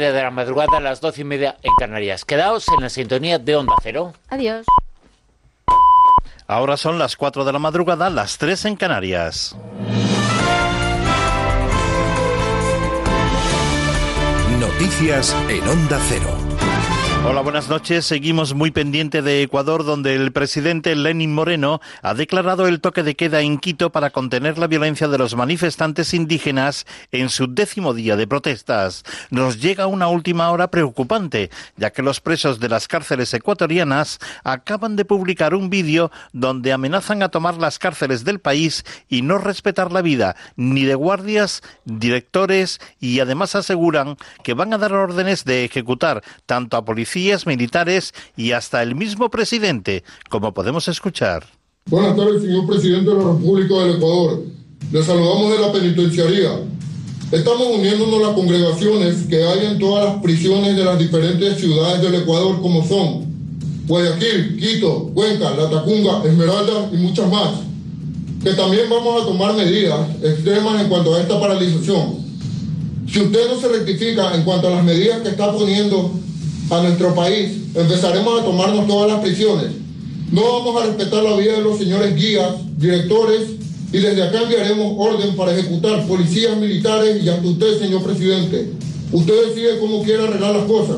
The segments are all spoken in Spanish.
de la madrugada a las doce y media en Canarias. Quedaos en la sintonía de Onda Cero. Adiós. Ahora son las 4 de la madrugada, las 3 en Canarias. Noticias en Onda Cero. Hola, buenas noches. Seguimos muy pendiente de Ecuador, donde el presidente Lenin Moreno ha declarado el toque de queda en Quito para contener la violencia de los manifestantes indígenas en su décimo día de protestas. Nos llega una última hora preocupante, ya que los presos de las cárceles ecuatorianas acaban de publicar un vídeo donde amenazan a tomar las cárceles del país y no respetar la vida ni de guardias, directores y además aseguran que van a dar órdenes de ejecutar tanto a policías militares y hasta el mismo presidente, como podemos escuchar. Buenas tardes, señor presidente de la República del Ecuador. Le saludamos de la penitenciaría. Estamos uniéndonos a las congregaciones que hay en todas las prisiones de las diferentes ciudades del Ecuador, como son Guayaquil, Quito, Cuenca, La Tacunga, Esmeralda y muchas más. Que también vamos a tomar medidas extremas en cuanto a esta paralización. Si usted no se rectifica en cuanto a las medidas que está poniendo a nuestro país, empezaremos a tomarnos todas las prisiones. No vamos a respetar la vida de los señores guías, directores, y desde acá enviaremos orden para ejecutar policías militares y ante usted, señor presidente. Usted decide cómo quiere arreglar las cosas.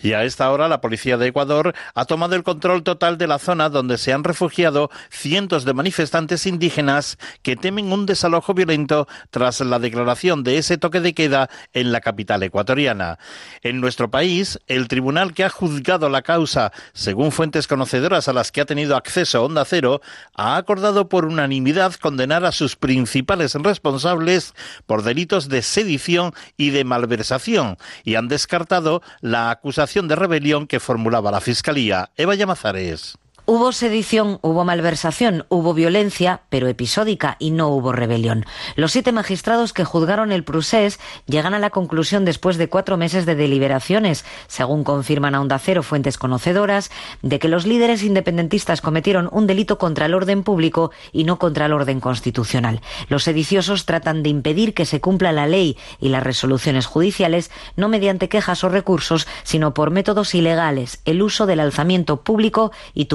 Y a esta hora la policía de Ecuador ha tomado el control total de la zona donde se han refugiado cientos de manifestantes indígenas que temen un desalojo violento tras la declaración de ese toque de queda en la capital ecuatoriana. En nuestro país, el tribunal que ha juzgado la causa, según fuentes conocedoras a las que ha tenido acceso Onda Cero, ha acordado por unanimidad condenar a sus principales responsables por delitos de sedición y de malversación y han descartado la acusación de rebelión que formulaba la Fiscalía. Eva Llamazares. Hubo sedición, hubo malversación, hubo violencia, pero episódica, y no hubo rebelión. Los siete magistrados que juzgaron el procés llegan a la conclusión después de cuatro meses de deliberaciones, según confirman a Onda Cero fuentes conocedoras, de que los líderes independentistas cometieron un delito contra el orden público y no contra el orden constitucional. Los sediciosos tratan de impedir que se cumpla la ley y las resoluciones judiciales, no mediante quejas o recursos, sino por métodos ilegales, el uso del alzamiento público y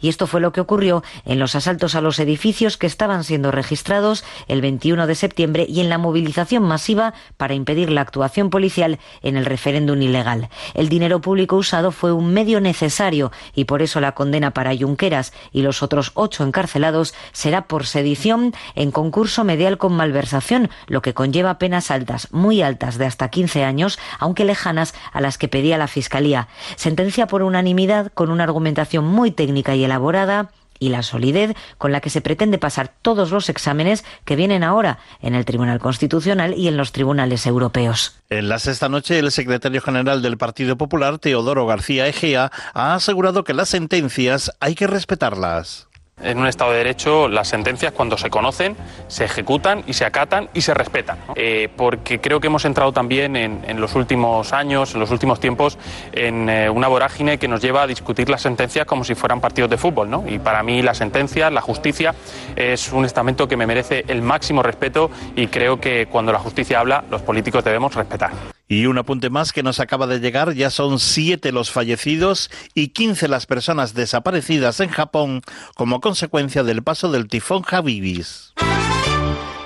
y esto fue lo que ocurrió en los asaltos a los edificios que estaban siendo registrados el 21 de septiembre y en la movilización masiva para impedir la actuación policial en el referéndum ilegal. El dinero público usado fue un medio necesario y por eso la condena para Junqueras y los otros ocho encarcelados será por sedición en concurso medial con malversación, lo que conlleva penas altas, muy altas, de hasta 15 años, aunque lejanas a las que pedía la Fiscalía. Sentencia por unanimidad con una argumentación muy muy técnica y elaborada y la solidez con la que se pretende pasar todos los exámenes que vienen ahora en el Tribunal Constitucional y en los tribunales europeos. En la sexta noche, el secretario general del Partido Popular, Teodoro García Egea, ha asegurado que las sentencias hay que respetarlas. En un Estado de Derecho, las sentencias, cuando se conocen, se ejecutan y se acatan y se respetan. Eh, porque creo que hemos entrado también en, los últimos años, en los últimos tiempos, en eh, una vorágine que nos lleva a discutir las sentencias como si fueran partidos de fútbol. ¿no? Y para mí, la sentencia, la justicia, es un estamento que me merece el máximo respeto y creo que cuando la justicia habla, los políticos debemos respetar. Y un apunte más que nos acaba de llegar, ya son siete los fallecidos y quince las personas desaparecidas en Japón como consecuencia del paso del tifón Habibis.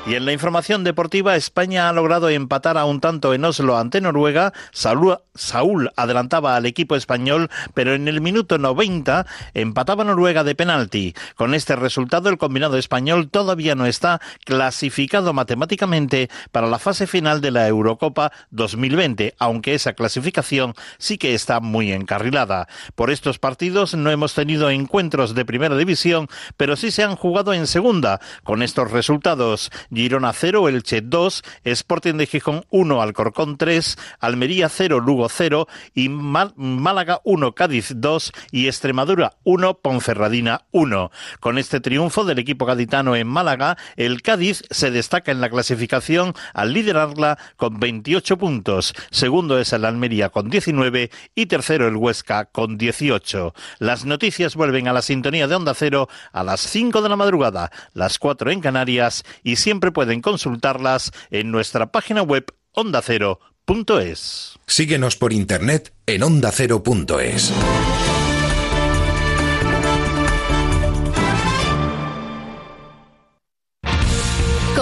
Y en la información deportiva, España ha logrado empatar a un tanto en Oslo ante Noruega. Saúl, adelantaba al equipo español, pero en el minuto 90 empataba Noruega de penalti. Con este resultado, el combinado español todavía no está clasificado matemáticamente para la fase final de la Eurocopa 2020, aunque esa clasificación sí que está muy encarrilada. Por estos partidos no hemos tenido encuentros de primera división, pero sí se han jugado en segunda. Con estos resultados, Girona 0, Elche 2, Sporting de Gijón 1, Alcorcón 3, Almería 0, Lugo 0 y Málaga 1, Cádiz 2 y Extremadura 1, Ponferradina 1. Con este triunfo del equipo gaditano en Málaga, el Cádiz se destaca en la clasificación al liderarla con 28 puntos. Segundo es el Almería con 19 y tercero el Huesca con 18. Las noticias vuelven a la sintonía de Onda Cero a las 5 de la madrugada, las 4 en Canarias y siempre pueden consultarlas en nuestra página web ondacero.es. Síguenos por internet en ondacero.es.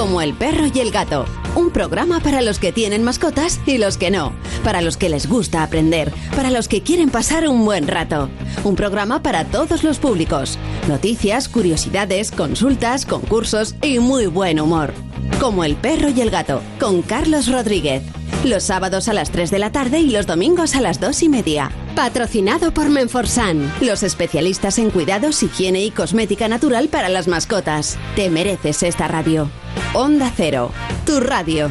Como el perro y el gato. Un programa para los que tienen mascotas y los que no. Para los que les gusta aprender. Para los que quieren pasar un buen rato. Un programa para todos los públicos. Noticias, curiosidades, consultas, concursos y muy buen humor. Como el perro y el gato. Con Carlos Rodríguez. Los sábados a las 3 de la tarde y los domingos a las 2 y media. Patrocinado por Menforsan, los especialistas en cuidados, higiene y cosmética natural para las mascotas. Te mereces esta radio. Onda Cero, tu radio.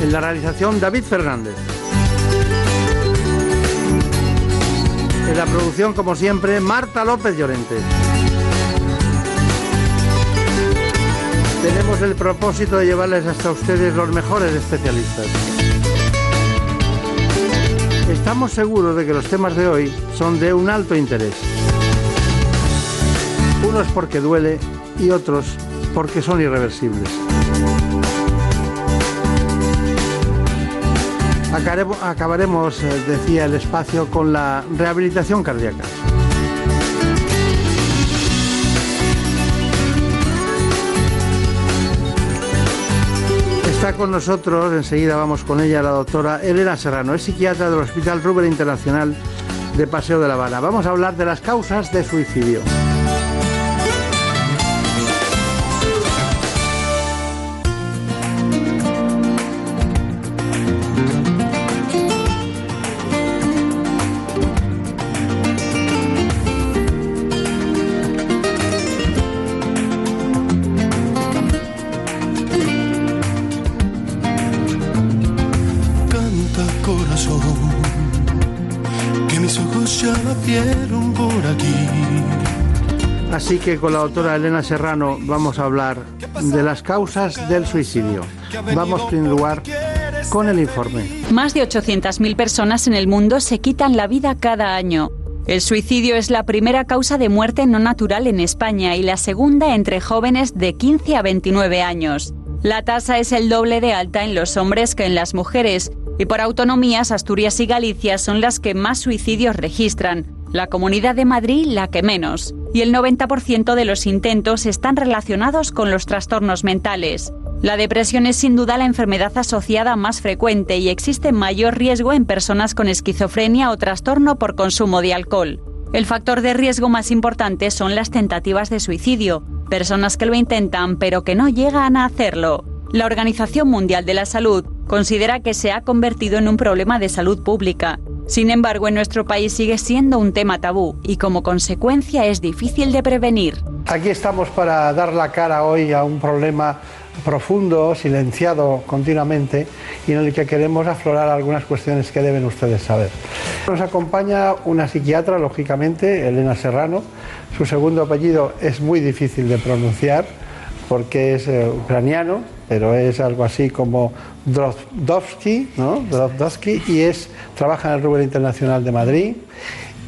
en la realización David Fernández. En la producción, como siempre, Marta López Llorente. Tenemos el propósito de llevarles hasta ustedes los mejores especialistas. Estamos seguros de que los temas de hoy son de un alto interés. Unos porque duele y otros porque son irreversibles. Acabaremos, eh, decía el espacio, con la rehabilitación cardíaca. Está con nosotros, enseguida vamos con ella, la doctora Elena Serrano, es psiquiatra del Hospital Ruber Internacional de Paseo de la Habana. Vamos a hablar de las causas de suicidio. Así que con la doctora Elena Serrano vamos a hablar de las causas del suicidio. Vamos, en primer lugar, con el informe. Más de 800.000 personas en el mundo se quitan la vida cada año. El suicidio es la primera causa de muerte no natural en España y la segunda entre jóvenes de 15 a 29 años. La tasa es el doble de alta en los hombres que en las mujeres y por autonomías Asturias y Galicia son las que más suicidios registran, la Comunidad de Madrid la que menos, y el 90% de los intentos están relacionados con los trastornos mentales. La depresión es sin duda la enfermedad asociada más frecuente y existe mayor riesgo en personas con esquizofrenia o trastorno por consumo de alcohol. El factor de riesgo más importante son las tentativas de suicidio, personas que lo intentan pero que no llegan a hacerlo. La Organización Mundial de la Salud considera que se ha convertido en un problema de salud pública. Sin embargo, en nuestro país sigue siendo un tema tabú y como consecuencia es difícil de prevenir. Aquí estamos para dar la cara hoy a un problema profundo, silenciado continuamente y en el que queremos aflorar algunas cuestiones que deben ustedes saber. Nos acompaña una psiquiatra, lógicamente, Elena Serrano. Su segundo apellido es muy difícil de pronunciar porque es eh, ucraniano, pero es algo así como Drozdowski, ¿no? Drozdowski, y es, trabaja en el Ruber Internacional de Madrid.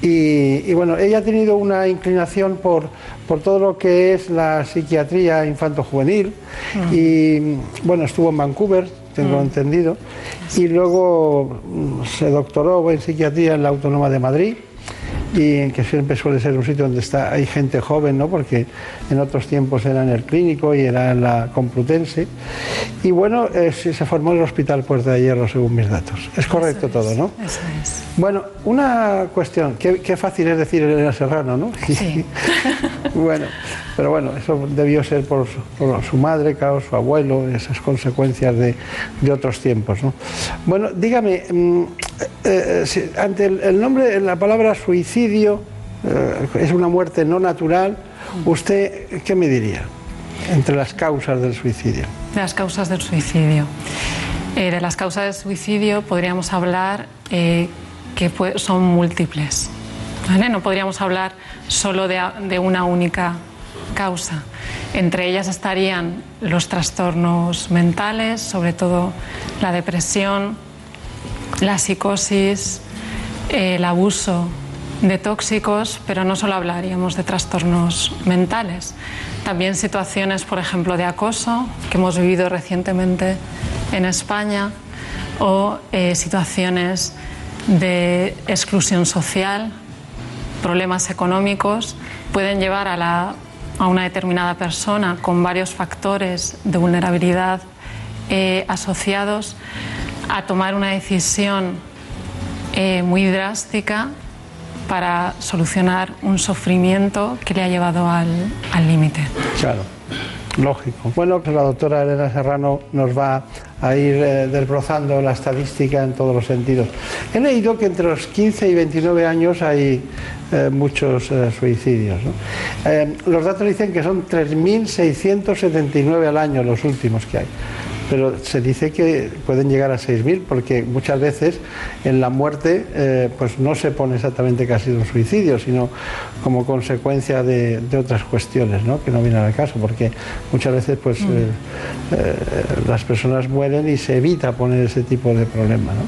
Y, y bueno, ella ha tenido una inclinación por, por todo lo que es la psiquiatría infanto-juvenil y bueno, estuvo en Vancouver, tengo entendido, y luego mm, se doctoró en psiquiatría en la Autónoma de Madrid. Y que siempre suele ser un sitio donde está, hay gente joven, ¿no? porque en otros tiempos era en el clínico y era en la Complutense. Y bueno, eh, se formó en el Hospital Puerta de Hierro, según mis datos. Es correcto todo, ¿no? Eso es. Bueno, una cuestión, qué, qué fácil es decir Elena Serrano, ¿no? Sí. bueno, pero bueno, eso debió ser por su, por su madre, claro, su abuelo, esas consecuencias de, de otros tiempos, ¿no? Bueno, dígame, eh, si- ante el, el nombre, la palabra suicidio, eh, es una muerte no natural, ¿usted qué me diría entre las causas del suicidio? Las causas del suicidio. Eh, de las causas del suicidio podríamos hablar eh, que son múltiples. ¿vale? No podríamos hablar solo de, de una única causa. Entre ellas estarían los trastornos mentales, sobre todo la depresión, la psicosis, eh, el abuso de tóxicos, pero no solo hablaríamos de trastornos mentales, también situaciones, por ejemplo, de acoso que hemos vivido recientemente en España o eh, situaciones de exclusión social, problemas económicos, pueden llevar a, la- a una determinada persona con varios factores de vulnerabilidad eh, asociados a tomar una decisión eh, muy drástica para solucionar un sufrimiento que le ha llevado al límite. Claro, lógico. Bueno, pues la doctora Elena Serrano nos va a ir eh, desbrozando la estadística en todos los sentidos. He leído que entre los 15 y 29 años hay eh, muchos eh, suicidios. los datos dicen que son 3.679 al año los últimos que hay. Pero se dice que pueden llegar a 6.000 porque muchas veces en la muerte eh, pues no se pone exactamente que ha sido un suicidio, sino como consecuencia de, de otras cuestiones ¿no? que no vienen al caso, porque muchas veces pues, eh, eh, las personas mueren y se evita poner ese tipo de problema, ¿no?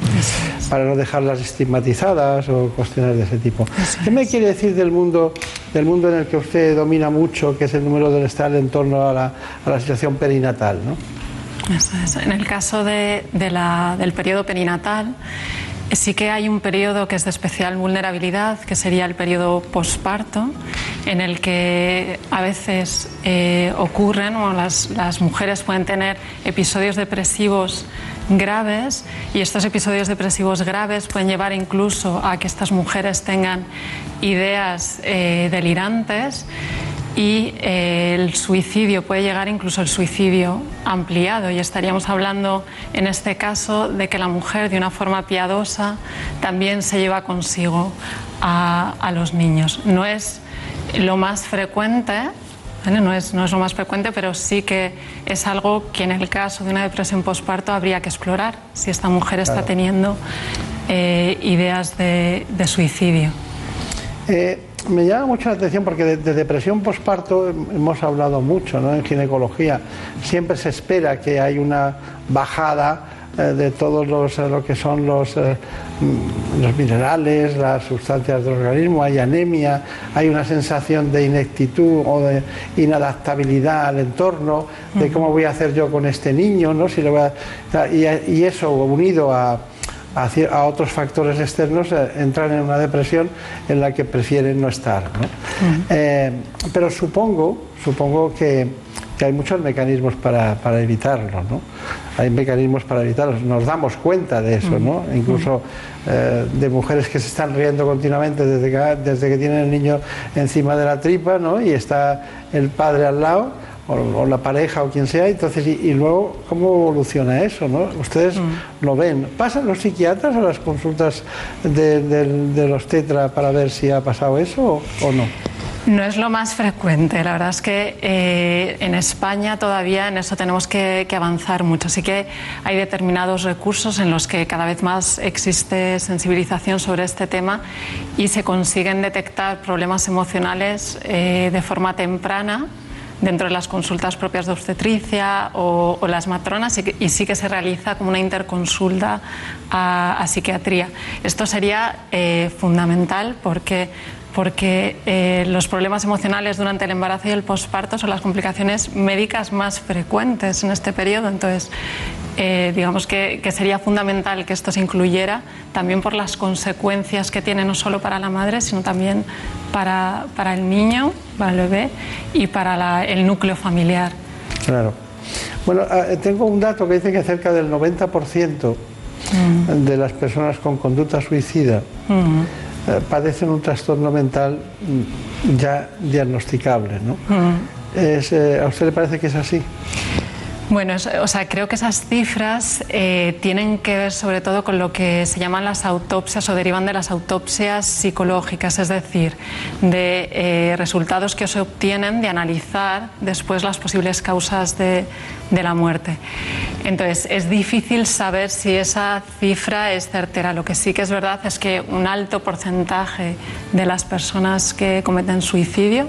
para no dejarlas estigmatizadas o cuestiones de ese tipo. ¿Qué me quiere decir del mundo, del mundo en el que usted domina mucho, que es el número del estar en torno a la, a la situación perinatal? ¿no? Eso es. En el caso de- la- del periodo perinatal, sí que hay un periodo que es de especial vulnerabilidad, que sería el periodo posparto, en el que a veces eh, ocurren, o las, las mujeres pueden tener episodios depresivos graves y estos episodios depresivos graves pueden llevar incluso a que estas mujeres tengan ideas eh, delirantes y eh, el suicidio puede llegar incluso el suicidio ampliado y estaríamos hablando en este caso de que la mujer de una forma piadosa también se lleva consigo a, a los niños. No es lo más frecuente, no, es, no es lo más frecuente, pero sí que es algo que en el caso de una depresión postparto habría que explorar si esta mujer está Claro. teniendo eh, ideas de, de suicidio. Eh, me llama mucho la atención porque de, de depresión posparto hemos hablado mucho ¿no? en ginecología. Siempre se espera que hay una bajada eh, de todos los, eh, lo que son los, eh, mm, los minerales, las sustancias del organismo, hay anemia, hay una sensación de ineptitud o de inadaptabilidad al entorno, de cómo voy a hacer yo con este niño, ¿no? si le voy a- y, y eso unido a a, otros factores externos eh, entran en una depresión en la que prefieren no estar. ¿no? Eh, pero supongo, supongo que, que hay muchos mecanismos para, para evitarlo. ¿no? Hay mecanismos para evitarlo. Nos damos cuenta de eso, ¿no? incluso eh, de mujeres que se están riendo continuamente desde que, desde que tienen el niño encima de la tripa ¿no? y está el padre al lado o, o la pareja o quien sea, entonces, y, y luego, ¿cómo evoluciona eso? ¿no? Ustedes lo ven. ¿Pasan los psiquiatras a las consultas de, los tetra para ver si ha pasado eso o, o no? No es lo más frecuente, la verdad es que eh, en España todavía en eso tenemos que, que avanzar mucho. Sí que hay determinados recursos en los que cada vez más existe sensibilización sobre este tema y se consiguen detectar problemas emocionales eh, de forma temprana dentro de las consultas propias de obstetricia o, las matronas y, y sí que se realiza como una interconsulta a, a psiquiatría. Esto sería eh, fundamental porque, porque eh, los problemas emocionales durante el embarazo y el posparto son las complicaciones médicas más frecuentes en este periodo. Entonces, eh, digamos que, que, sería fundamental que esto se incluyera también por las consecuencias que tiene no solo para la madre, sino también para, para el niño, para el bebé y para la, el núcleo familiar. Claro. Bueno, ah, tengo un dato que dice que cerca del 90% mm. de las personas con conducta suicida mm. eh, padecen un trastorno mental mm, ya diagnosticable, ¿no? Es, eh, ¿A usted le parece que es así? Bueno, o sea, creo que esas cifras eh, tienen que ver sobre todo con lo que se llaman las autopsias o derivan de las autopsias psicológicas, es decir, de eh, resultados que se obtienen de analizar después las posibles causas de, la muerte. Entonces, es difícil saber si esa cifra es certera. Lo que sí que es verdad es que un alto porcentaje de las personas que cometen suicidio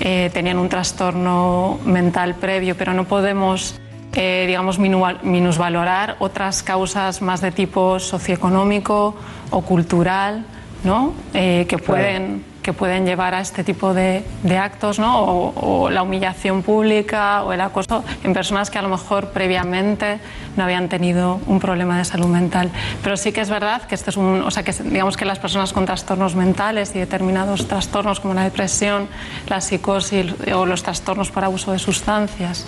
eh, tenían un trastorno mental previo, pero no podemos eh, digamos, minusvalorar otras causas más de tipo socioeconómico o cultural, ¿no? Eh, que pueden que pueden llevar a este tipo de, actos, ¿no? O, la humillación pública o el acoso en personas que a lo mejor previamente no habían tenido un problema de salud mental. Pero sí que es verdad que este es un, o sea, que digamos que las personas con trastornos mentales y determinados trastornos como la depresión, la psicosis o los trastornos por abuso de sustancias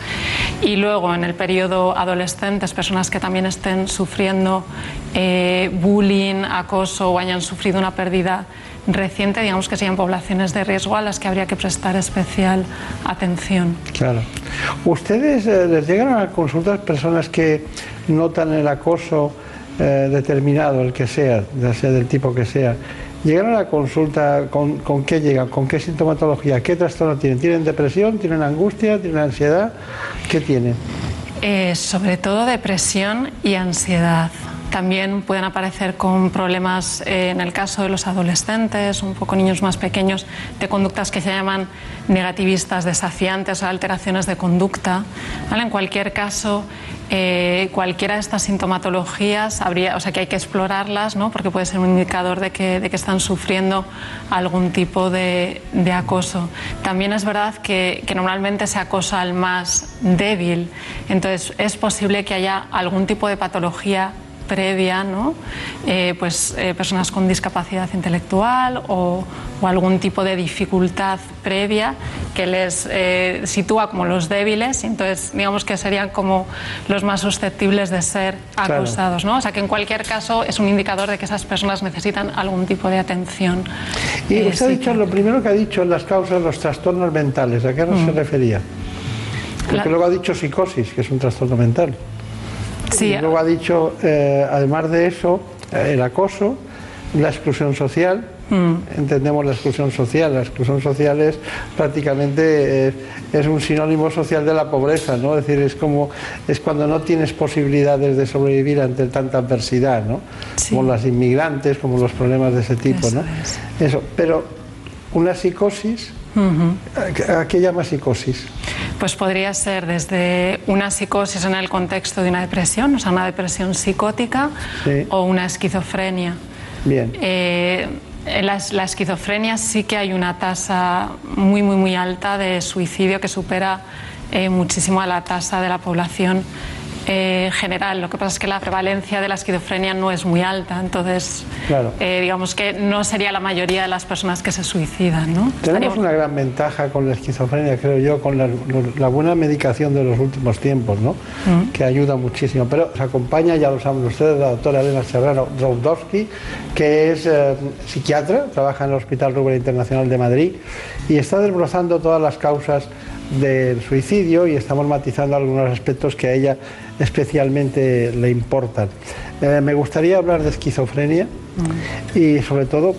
y luego en el periodo adolescentes personas que también estén sufriendo eh, bullying, acoso o hayan sufrido una pérdida reciente, digamos que serían poblaciones de riesgo a las que habría que prestar especial atención. Claro. ¿Ustedes eh, les llegan a consultas personas que notan el acoso eh, determinado, el que sea, ya sea del tipo que sea? ¿Llegan a la consulta con, con qué llegan? ¿Con qué sintomatología? ¿Qué trastorno tienen? ¿Tienen depresión? ¿Tienen angustia? ¿Tienen ansiedad? ¿Qué tienen? Eh, sobre todo depresión y ansiedad. También pueden aparecer con problemas, eh, en el caso de los adolescentes, un poco niños más pequeños, de conductas que se llaman negativistas, desafiantes o alteraciones de conducta. En cualquier caso, eh, cualquiera de estas sintomatologías o sea que hay que explorarlas, ¿no? porque puede ser un indicador de que, están sufriendo algún tipo de, de acoso. También es verdad que, que, normalmente se acosa al más débil, entonces es posible que haya algún tipo de patología previa, ¿no? Eh, pues eh, personas con discapacidad intelectual o, algún tipo de dificultad previa que les eh, sitúa como los débiles, entonces digamos que serían como los más susceptibles de ser acosados, ¿no? O sea que en cualquier caso es un indicador de que esas personas necesitan algún tipo de atención. Y usted ha dicho, lo primero que ha dicho en las causas de los trastornos mentales, ¿a qué no se mm. refería? Porque luego ha dicho psicosis, que es un trastorno mental. Y luego ha dicho, eh, además de eso, eh, el acoso, la exclusión social. Mm. Entendemos la exclusión social. La exclusión social es prácticamente eh, es un sinónimo social de la pobreza, ¿no? Es decir, es como es cuando no tienes posibilidades de sobrevivir ante tanta adversidad, ¿no? Como las inmigrantes, como los problemas de ese tipo, ¿no? Eso. Pero una psicosis ¿A qué llama psicosis? Pues podría ser desde una psicosis en el contexto de una depresión, o sea, una depresión psicótica, o una esquizofrenia. Bien. Eh, en la, esquizofrenia sí que hay una tasa muy, muy, muy alta de suicidio que supera eh, muchísimo a la tasa de la población eh, general. Lo que pasa es que la prevalencia de la esquizofrenia no es muy alta, entonces eh, digamos que no sería la mayoría de las personas que se suicidan. ¿no? Tenemos una gran ventaja con la esquizofrenia, creo yo, con la, buena medicación de los últimos tiempos, ¿no? Mm. que ayuda muchísimo. Pero nos acompaña, ya lo saben ustedes, la doctora Elena Serrano Droudowski, que es eh, psiquiatra, trabaja en el Hospital Rubén Internacional de Madrid y está desbrozando todas las causas del suicidio y estamos matizando algunos aspectos que a ella especialmente le importan. Eh, me gustaría hablar de esquizofrenia mm. y sobre todo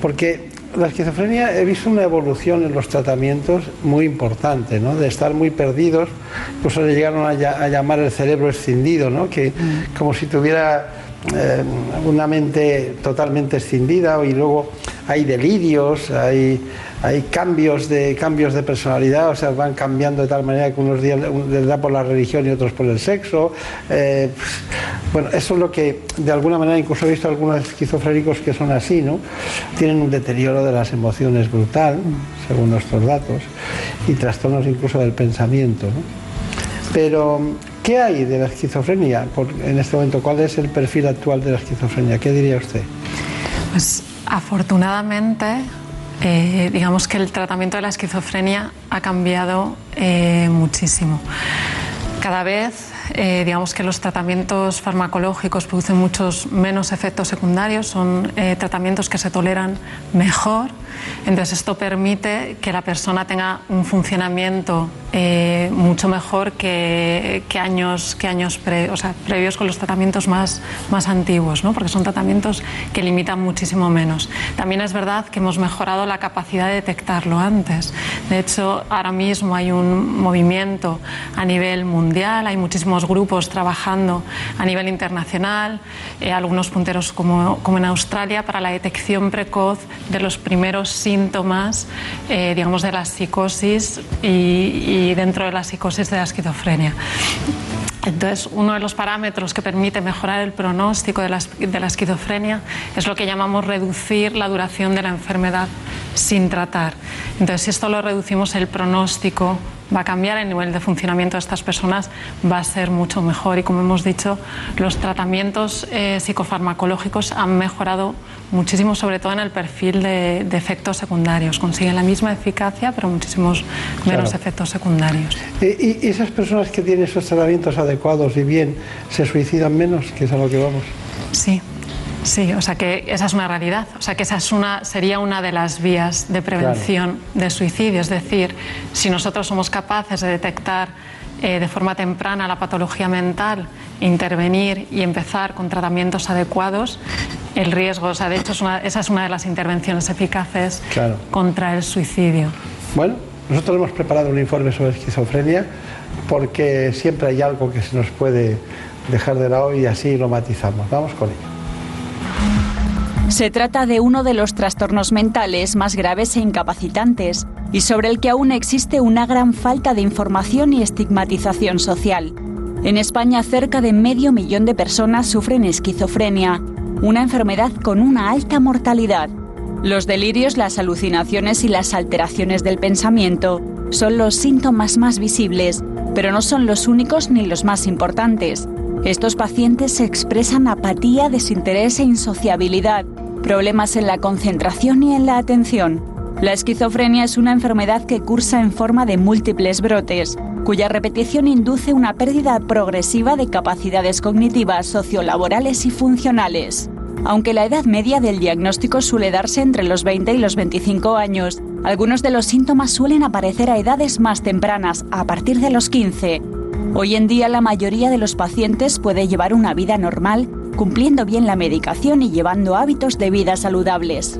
porque la esquizofrenia he visto una evolución en los tratamientos muy importante, ¿no? de estar muy perdidos, incluso le llegaron a, llamar el cerebro escindido, ¿no? que mm. como si tuviera eh, una mente totalmente escindida y luego hay delirios, hay hay cambios de, cambios de personalidad, o sea, van cambiando de tal manera que unos días les da por la religión y otros por el sexo. Eh, bueno, eso es lo que, de alguna manera, incluso he visto algunos esquizofrénicos que son así, ¿no? Tienen un deterioro de las emociones brutal, según nuestros datos, y trastornos incluso del pensamiento. Pero ¿Qué hay de la esquizofrenia en este momento? ¿Cuál es el perfil actual de la esquizofrenia? ¿Qué diría usted? Pues afortunadamente, eh, digamos que el tratamiento de la esquizofrenia ha cambiado eh, muchísimo. Cada vez, eh, digamos que los tratamientos farmacológicos producen muchos menos efectos secundarios, son tratamientos que se toleran mejor entonces esto permite que la persona tenga un funcionamiento eh, mucho mejor que, años, que años previos con los tratamientos más, más antiguos, ¿no? porque son tratamientos que limitan muchísimo menos. También es verdad que hemos mejorado la capacidad de detectarlo antes. De hecho, ahora mismo hay un movimiento a nivel mundial, hay muchísimos grupos trabajando a nivel internacional, eh, algunos punteros como, como en Australia, para la detección precoz de los primeros síntomas, eh, digamos, de la psicosis y, dentro de la psicosis de la esquizofrenia. Entonces, uno de los parámetros que permite mejorar el pronóstico de la, de la, esquizofrenia es lo que llamamos reducir la duración de la enfermedad sin tratar. Entonces, si esto lo reducimos, el pronóstico va a cambiar, el nivel de funcionamiento de estas personas va a ser mucho mejor y como hemos dicho, los tratamientos eh, psicofarmacológicos han mejorado muchísimo, sobre todo en el perfil de, efectos secundarios. Consiguen la misma eficacia, pero muchísimos menos efectos secundarios. ¿Y, esas personas que tienen esos tratamientos adecuados y bien se suicidan menos, que es a lo que vamos? Sí, Sí, o sea que esa es una realidad, o sea que esa es una, sería una de las vías de prevención de suicidio, es decir, si nosotros somos capaces de detectar eh, de forma temprana la patología mental, intervenir y empezar con tratamientos adecuados, el riesgo, o sea, de hecho esa es una de las intervenciones eficaces contra el suicidio. Bueno, nosotros hemos preparado un informe sobre esquizofrenia porque siempre hay algo que se nos puede dejar de lado y así lo matizamos. Vamos con ello. Se trata de uno de los trastornos mentales más graves e incapacitantes y sobre el que aún existe una gran falta de información y estigmatización social. En España cerca de medio millón de personas sufren esquizofrenia, una enfermedad con una alta mortalidad. Los delirios, las alucinaciones y las alteraciones del pensamiento son los síntomas más visibles, pero no son los únicos ni los más importantes. Estos pacientes expresan apatía, desinterés e insociabilidad, problemas en la concentración y en la atención. La esquizofrenia es una enfermedad que cursa en forma de múltiples brotes, cuya repetición induce una pérdida progresiva de capacidades cognitivas, sociolaborales y funcionales. Aunque la edad media del diagnóstico suele darse entre los 20 y los 25 años, algunos de los síntomas suelen aparecer a edades más tempranas, a partir de los 15. Hoy en día la mayoría de los pacientes puede llevar una vida normal, cumpliendo bien la medicación y llevando hábitos de vida saludables.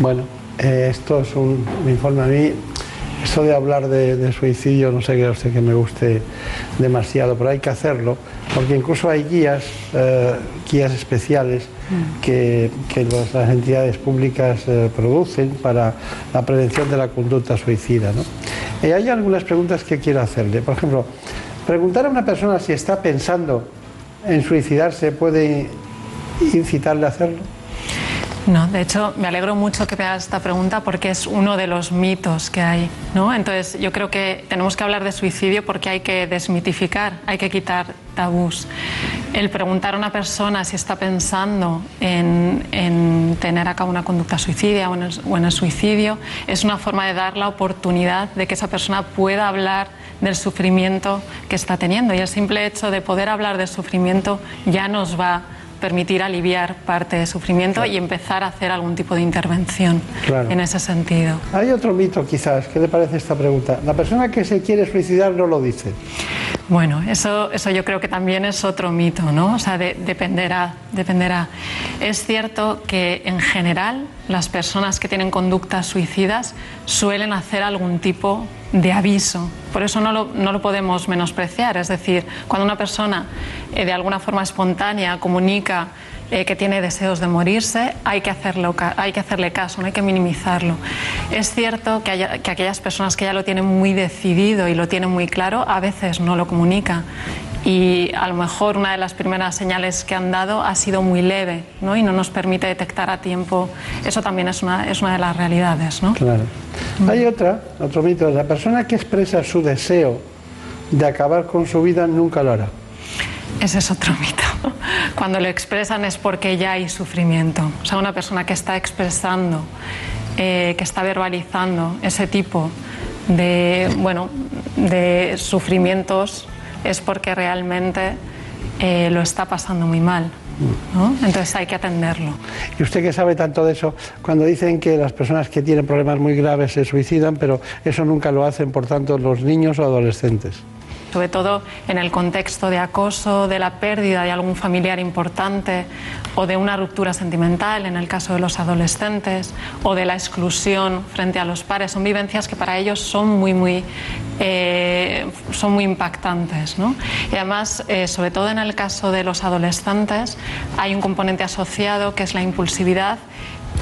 Bueno, eh, esto es un, informe a mí. Esto de hablar de, suicidio no sé qué usted que me guste demasiado, pero hay que hacerlo, porque incluso hay guías, eh, guías especiales que, las entidades públicas eh, producen para la prevención de la conducta suicida. ¿no? Y hay algunas preguntas que quiero hacerle. Por ejemplo, preguntar a una persona si está pensando en suicidarse puede incitarle a hacerlo. No, de hecho, me alegro mucho que me esta pregunta porque es uno de los mitos que hay, ¿no? Entonces, yo creo que tenemos que hablar de suicidio porque hay que desmitificar, hay que quitar tabús. El preguntar a una persona si está pensando en, tener a cabo una conducta suicidia o en, el, el suicidio es una forma de dar la oportunidad de que esa persona pueda hablar del sufrimiento que está teniendo. Y el simple hecho de poder hablar del sufrimiento ya nos va permitir aliviar parte del sufrimiento y empezar a hacer algún tipo de intervención en ese sentido. Hay otro mito quizás, ¿qué le parece esta pregunta? La persona que se quiere suicidar no lo dice. Bueno, eso, eso yo creo que también es otro mito, ¿no? O sea, dependerá, dependerá. Es cierto que en general las personas que tienen conductas suicidas suelen hacer algún tipo de aviso. Por eso no lo, no lo podemos menospreciar. Es decir, cuando una persona eh, de alguna forma espontánea comunica eh, que tiene deseos de morirse, hay que, hacerlo, hay que hacerle caso, no hay que minimizarlo. Es cierto que, que aquellas personas que ya lo tienen muy decidido y lo tienen muy claro, a veces no lo comunican y a lo mejor una de las primeras señales que han dado ha sido muy leve ¿no? y no nos permite detectar a tiempo. Eso también es una, es una de las realidades. ¿no? Claro. Hay otra, otro mito, la persona que expresa su deseo de acabar con su vida, nunca lo hará. Ese es otro mito. Cuando lo expresan es porque ya hay sufrimiento. O sea, una persona que está expresando, eh, que está verbalizando ese tipo de, bueno, de sufrimientos es porque realmente eh, lo está pasando muy mal. ¿no? Entonces hay que atenderlo. Y usted que sabe tanto de eso, cuando dicen que las personas que tienen problemas muy graves se suicidan, pero eso nunca lo hacen, por tanto, los niños o adolescentes sobre todo en el contexto de acoso, de la pérdida de algún familiar importante o de una ruptura sentimental en el caso de los adolescentes o de la exclusión frente a los pares. Son vivencias que para ellos son muy, muy, eh, son muy impactantes. ¿no? Y además, eh, sobre todo en el caso de los adolescentes, hay un componente asociado que es la impulsividad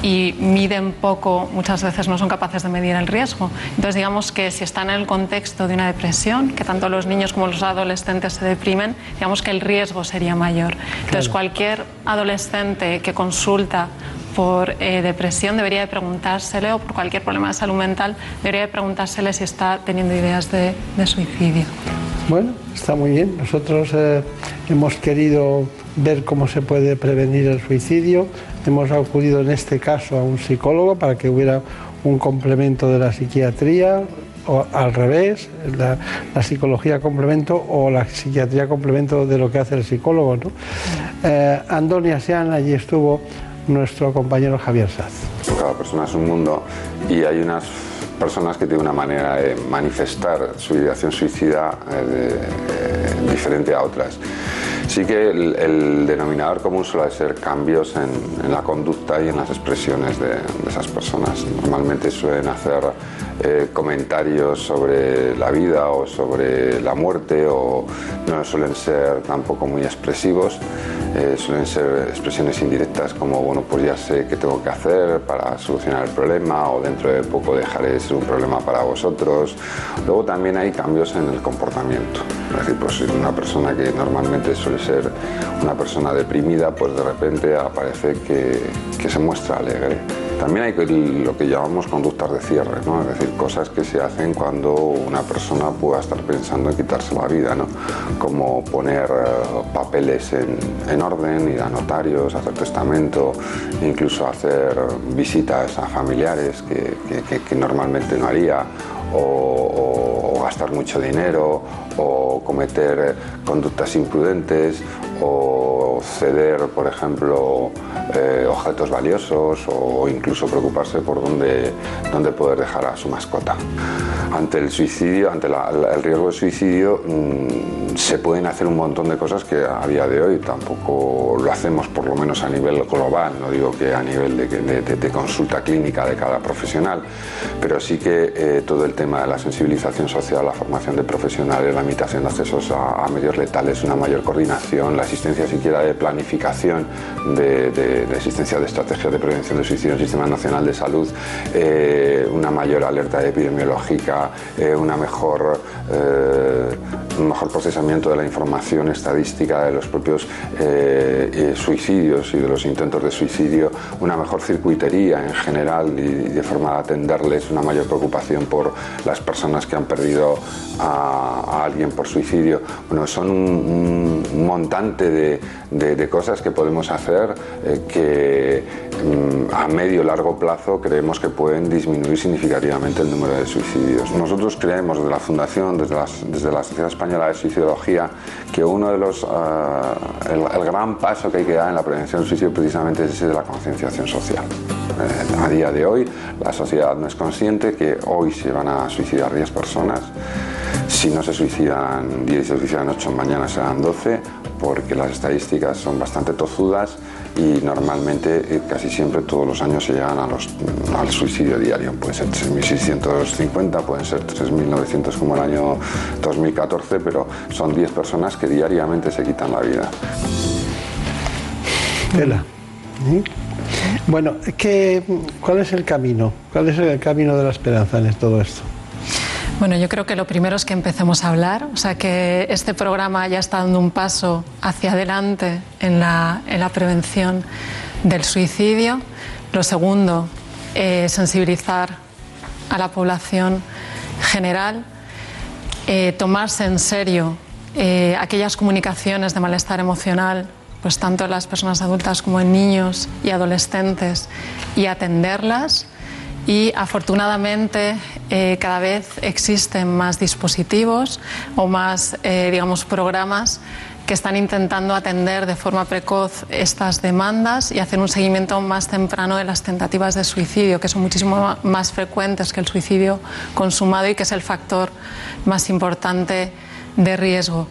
y miden poco, muchas veces no son capaces de medir el riesgo. Entonces, digamos que si están en el contexto de una depresión, que tanto los niños como los adolescentes se deprimen, digamos que el riesgo sería mayor. Entonces, cualquier adolescente que consulta por eh, depresión debería de preguntársele, o por cualquier problema de salud mental, debería de preguntársele si está teniendo ideas de, suicidio. Bueno, está muy bien. Nosotros eh, hemos querido ver cómo se puede prevenir el suicidio. Hemos acudido en este caso a un psicólogo para que hubiera un complemento de la psiquiatría o al revés, la, psicología complemento o la psiquiatría complemento de lo que hace el psicólogo. ¿no? Eh, Sean, allí estuvo nuestro compañero Javier Saz. Cada persona es un mundo y hay unas personas que tienen una manera de manifestar su ideación suicida eh, eh, diferente a otras. Sí que el, denominador común suele ser cambios en, la conducta y en las expresiones de, esas personas. Normalmente suelen hacer eh, comentarios sobre la vida o sobre la muerte o no suelen ser tampoco muy expresivos. Eh, suelen ser expresiones indirectas como, bueno, pues ya sé qué tengo que hacer para solucionar el problema o dentro de poco dejaré de ser un problema para vosotros. Luego también hay cambios en el comportamiento. Es decir, pues una persona que normalmente suele ser una persona deprimida, pues de repente aparece que, que se muestra alegre. También hay lo que llamamos conductas de cierre, ¿no? es decir, cosas que se hacen cuando una persona pueda estar pensando en quitarse la vida, ¿no? como poner eh, papeles en, en, orden, ir a notarios, hacer testamento, incluso hacer visitas a familiares que, que, normalmente no haría, o, gastar mucho dinero, o cometer conductas imprudentes, o ceder, por ejemplo, eh, objetos valiosos o incluso preocuparse por dónde, dónde poder dejar a su mascota. Ante el suicidio, ante el riesgo de suicidio, mm, se pueden hacer un montón de cosas que a día de hoy tampoco lo hacemos, por lo menos a nivel global, no digo que a nivel de, consulta clínica de cada profesional, pero sí que eh, todo el tema de la sensibilización social, la formación de profesionales, la limitación de accesos a, a medios letales, una mayor coordinación, la existencia siquiera de planificación de, existencia de estrategias de prevención de suicidio en el Sistema Nacional de Salud, eh, una mayor alerta epidemiológica, eh, una mejor, eh, un mejor procesamiento de la información estadística de los propios suicidios y de los intentos de suicidio, una mejor circuitería en general y, de forma de atenderles, una mayor preocupación por las personas que han perdido a, alguien por suicidio. Bueno, son un montante de, de, cosas que podemos hacer eh, que a medio largo plazo creemos que pueden disminuir significativamente el número de suicidios. Nosotros creemos desde la Fundación, desde, desde la Sociedad Española de Suicidología, que uno de los, eh, el, gran paso que hay que dar en la prevención del suicidio precisamente es ese de la concienciación social. Eh, a día de hoy la sociedad no es consciente que hoy se van a suicidar 10 personas. Si no se suicidan 10 y se suicidan 8, mañana serán 12 porque las estadísticas son bastante tozudas y normalmente eh, casi siempre todos los años se llegan a los, al suicidio diario. Pueden ser 3.650, pueden ser 3.900 como el año 2014, pero son 10 personas que diariamente se quitan la vida. Bueno, ¿qué, ¿cuál es el camino? ¿Cuál es el camino de la esperanza en todo esto? Bueno, yo creo que lo primero es que empecemos a hablar, o sea, que este programa ya está dando un paso hacia adelante en la, prevención del suicidio. Lo segundo, eh, sensibilizar a la población general. eh, tomarse en serio eh, aquellas comunicaciones de malestar emocional, pues tanto en las personas adultas como en niños y adolescentes, y atenderlas. Y afortunadamente eh, cada vez existen más dispositivos o más, digamos, programas que están intentando atender de forma precoz estas demandas y hacer un seguimiento más temprano de las tentativas de suicidio, que son muchísimo más frecuentes que el suicidio consumado y que es el factor más importante de riesgo.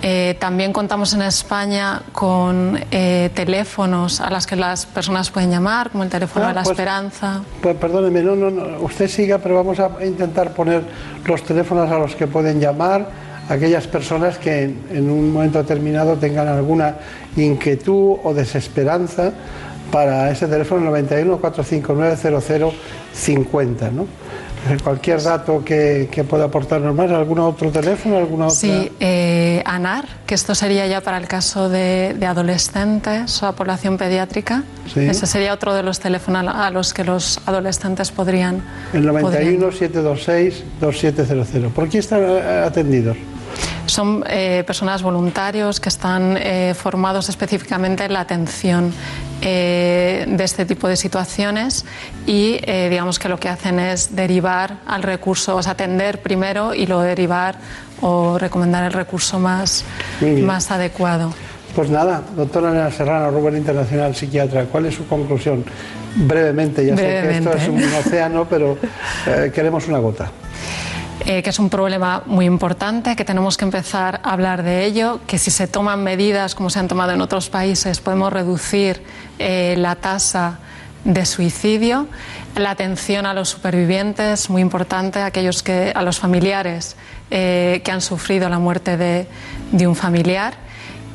Eh, también contamos en España con eh, teléfonos a los que las personas pueden llamar, como el teléfono Ah, de la pues- esperanza. Pues perdóneme, no, no, no, usted siga, pero vamos a intentar poner los teléfonos a los que pueden llamar aquellas personas que en, en un momento determinado tengan alguna inquietud o desesperanza para ese teléfono 91 459 0050, ¿no? Cualquier dato que, que pueda aportarnos más, ¿algún otro teléfono? ¿Alguna otra? Sí, eh, ANAR, que esto sería ya para el caso de, de adolescentes o a población pediátrica. Sí. Ese sería otro de los teléfonos a los que los adolescentes podrían. El podrían- 91 726 2700. ¿Por qué están eh, atendidos? Son eh, personas voluntarios que están eh, formados específicamente en la atención eh, de este tipo de situaciones y eh, digamos que lo que hacen es derivar al recurso, o sea, atender primero y luego derivar o recomendar el recurso más, más adecuado. Pues nada, doctora Elena Serrano, Rubén Internacional Psiquiatra, ¿cuál es su conclusión? Brevemente, ya sé que esto es un océano, pero eh, queremos una gota. Eh, que es un problema muy importante, que tenemos que empezar a hablar de ello, que si se toman medidas como se han tomado en otros países podemos reducir eh, la tasa de suicidio, la atención a los supervivientes, muy importante, aquellos que, a los familiares eh, que han sufrido la muerte de, de un familiar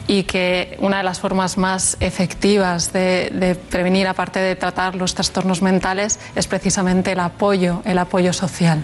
y que una de las formas más efectivas de, de prevenir, aparte de tratar los trastornos mentales, es precisamente el apoyo, el apoyo social.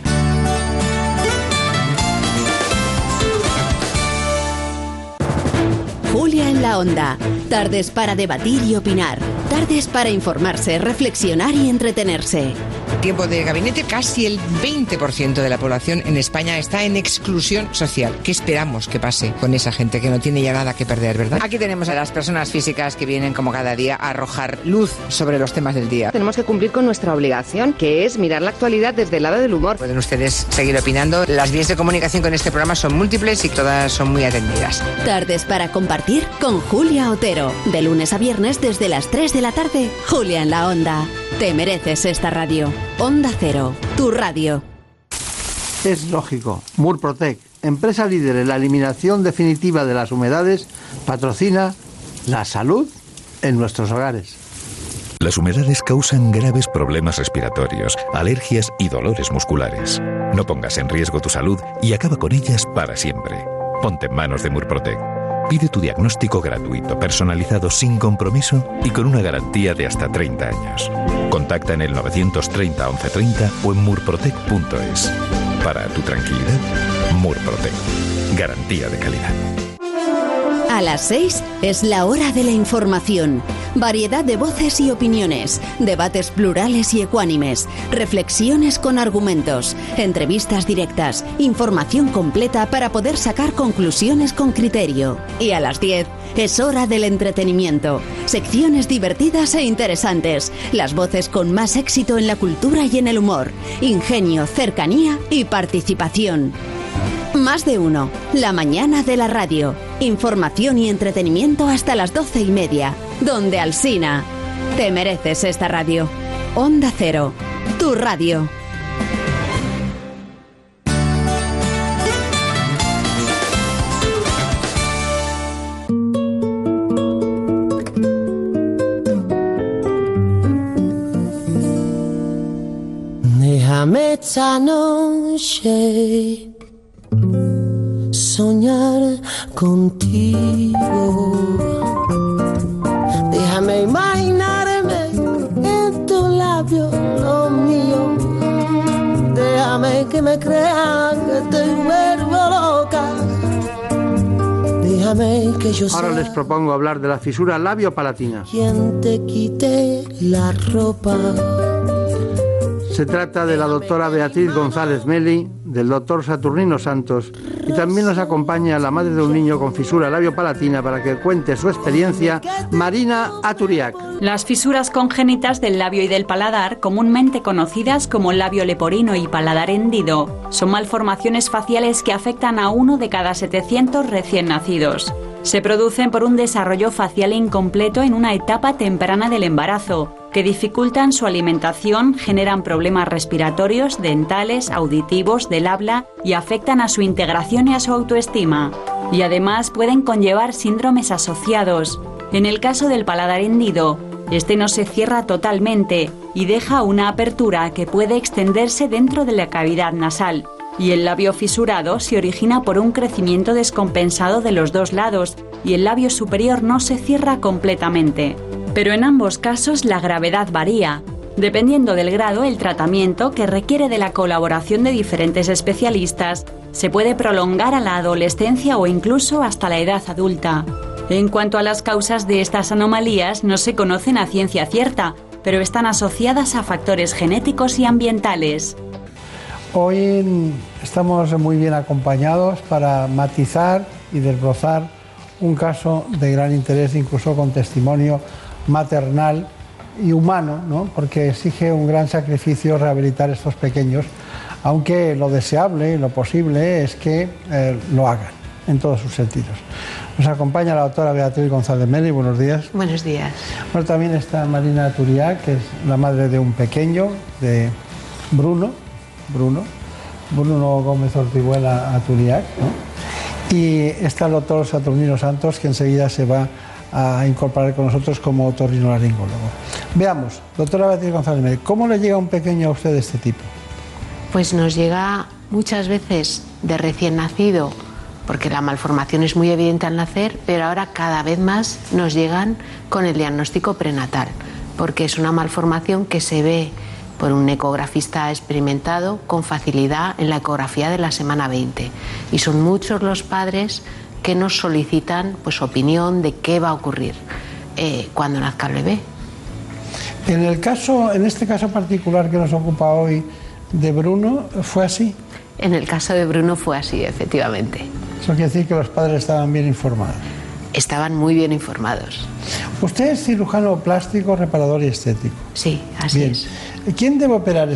Julia en la Onda. Tardes para debatir y opinar. Tardes para informarse, reflexionar y entretenerse. Tiempo de gabinete, casi el 20% de la población en España está en exclusión social. ¿Qué esperamos que pase con esa gente que no tiene ya nada que perder, verdad? Aquí tenemos a las personas físicas que vienen como cada día a arrojar luz sobre los temas del día. Tenemos que cumplir con nuestra obligación, que es mirar la actualidad desde el lado del humor. Pueden ustedes seguir opinando. Las vías de comunicación con este programa son múltiples y todas son muy atendidas. Tardes para compartir con Julia Otero. De lunes a viernes desde las 3 de la tarde, Julia en la Onda. Te mereces esta radio. Onda Cero, tu radio. Es lógico. Murprotec, empresa líder en la eliminación definitiva de las humedades, patrocina la salud en nuestros hogares. Las humedades causan graves problemas respiratorios, alergias y dolores musculares. No pongas en riesgo tu salud y acaba con ellas para siempre. Ponte en manos de Murprotec. Pide tu diagnóstico gratuito, personalizado sin compromiso y con una garantía de hasta 30 años. Contacta en el 930 1130 o en murprotec.es. Para tu tranquilidad, Murprotec. Garantía de calidad. A las 6 es la hora de la información. Variedad de voces y opiniones, debates plurales y ecuánimes, reflexiones con argumentos, entrevistas directas, información completa para poder sacar conclusiones con criterio. Y a las 10 es hora del entretenimiento. Secciones divertidas e interesantes, las voces con más éxito en la cultura y en el humor, ingenio, cercanía y participación. Más de uno. La mañana de la radio. Información y entretenimiento hasta las doce y media. Donde Alsina. Te mereces esta radio. Onda Cero. Tu radio. Déjame esta noche soñar contigo. Déjame imaginarme en tu labio lo mío. Déjame que me crea que te vuelvo loca. Déjame que yo Ahora les propongo hablar de la fisura labio-palatina. quien te quite la ropa. Se trata de la doctora Beatriz González Meli, del doctor Saturnino Santos y también nos acompaña la madre de un niño con fisura labio-palatina para que cuente su experiencia, Marina Aturiac. Las fisuras congénitas del labio y del paladar, comúnmente conocidas como labio leporino y paladar hendido, son malformaciones faciales que afectan a uno de cada 700 recién nacidos. Se producen por un desarrollo facial incompleto en una etapa temprana del embarazo, que dificultan su alimentación, generan problemas respiratorios, dentales, auditivos, del habla y afectan a su integración y a su autoestima. Y además pueden conllevar síndromes asociados. En el caso del paladar hendido, este no se cierra totalmente y deja una apertura que puede extenderse dentro de la cavidad nasal, y el labio fisurado se origina por un crecimiento descompensado de los dos lados y el labio superior no se cierra completamente. Pero en ambos casos la gravedad varía. Dependiendo del grado, el tratamiento, que requiere de la colaboración de diferentes especialistas, se puede prolongar a la adolescencia o incluso hasta la edad adulta. En cuanto a las causas de estas anomalías, no se conocen a ciencia cierta, pero están asociadas a factores genéticos y ambientales. Hoy estamos muy bien acompañados para matizar y desbrozar un caso de gran interés, incluso con testimonio maternal y humano, ¿no? porque exige un gran sacrificio rehabilitar estos pequeños, aunque lo deseable, lo posible es que eh, lo hagan en todos sus sentidos. Nos acompaña la doctora Beatriz González Meli, buenos días. Buenos días. Bueno, también está Marina Turiá, que es la madre de un pequeño, de Bruno, Bruno, Bruno Gómez Ortiguela Aturiac, ¿no? y está el doctor Saturnino Santos, que enseguida se va a incorporar con nosotros como otorrinolaringólogo. Veamos, doctora Beatriz González ¿cómo le llega un pequeño a usted de este tipo? Pues nos llega muchas veces de recién nacido, porque la malformación es muy evidente al nacer, pero ahora cada vez más nos llegan con el diagnóstico prenatal, porque es una malformación que se ve por un ecografista experimentado con facilidad en la ecografía de la semana 20. Y son muchos los padres que nos solicitan pues, opinión de qué va a ocurrir eh, cuando nazca el bebé. En, el caso, en este caso particular que nos ocupa hoy de Bruno, ¿fue así? En el caso de Bruno fue así, efectivamente. Eso quiere decir que los padres estaban bien informados. Estaban muy bien informados. Usted es cirujano plástico, reparador y estético. Sí, así Bien. es. ¿Quién debe operar